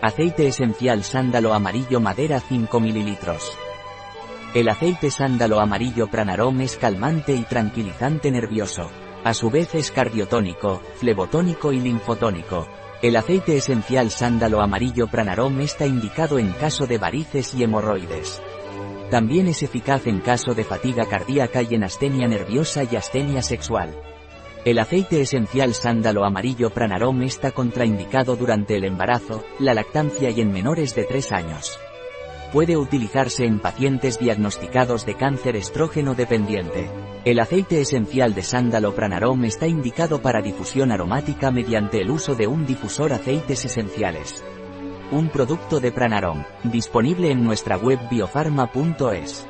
Aceite esencial sándalo amarillo madera 5 ml. El aceite sándalo amarillo Pranarom es calmante y tranquilizante nervioso. A su vez es cardiotónico, flebotónico y linfotónico. El aceite esencial sándalo amarillo Pranarom está indicado en caso de varices y hemorroides. También es eficaz en caso de fatiga cardíaca y en astenia nerviosa y astenia sexual. El aceite esencial sándalo amarillo Pranarom está contraindicado durante el embarazo, la lactancia y en menores de 3 años. Puede utilizarse en pacientes diagnosticados de cáncer estrógeno dependiente. El aceite esencial de sándalo Pranarom está indicado para difusión aromática mediante el uso de un difusor aceites esenciales. Un producto de Pranarom, disponible en nuestra web biofarma.es.